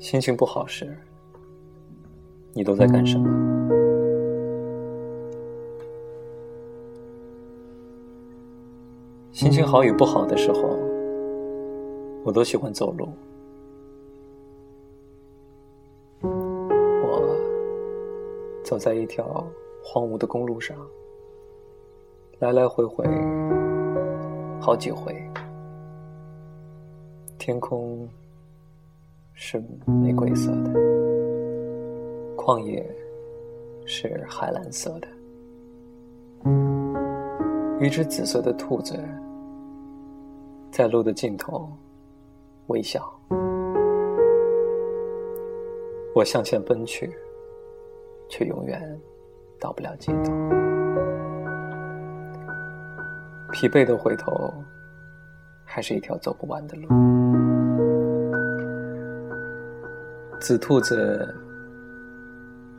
心情不好时，你都在干什么？心情好与不好的时候，我都喜欢走路。我走在一条荒芜的公路上，来来回回好几回。天空是玫瑰色的，旷野是海蓝色的，一只紫色的兔子在路的尽头微笑。我向前奔去，却永远到不了尽头。疲惫的回头，还是一条走不完的路。紫兔子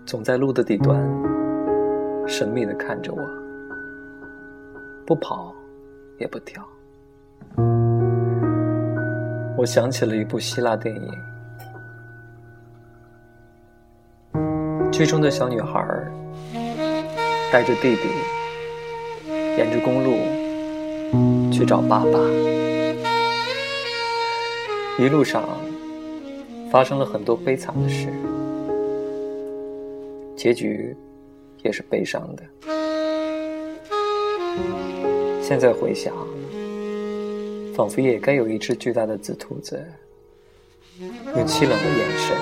总在路的底端神秘的看着我，不跑也不跳。我想起了一部希腊电影，剧中的小女孩带着弟弟沿着公路去找爸爸，一路上。发生了很多悲惨的事，结局也是悲伤的。现在回想，仿佛也该有一只巨大的紫兔子，用凄冷的眼神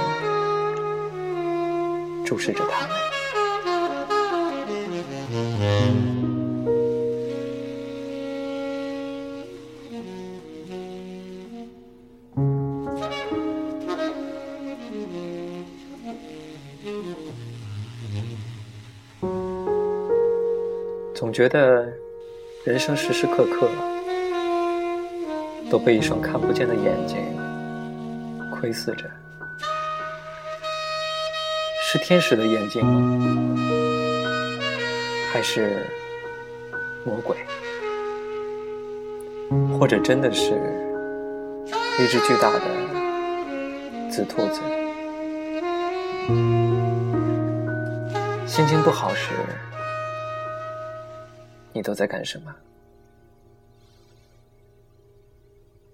注视着他们。总觉得人生时时刻刻都被一双看不见的眼睛窥视着，是天使的眼睛吗？还是魔鬼？或者真的是一只巨大的紫兔子？心情不好时。你都在干什么？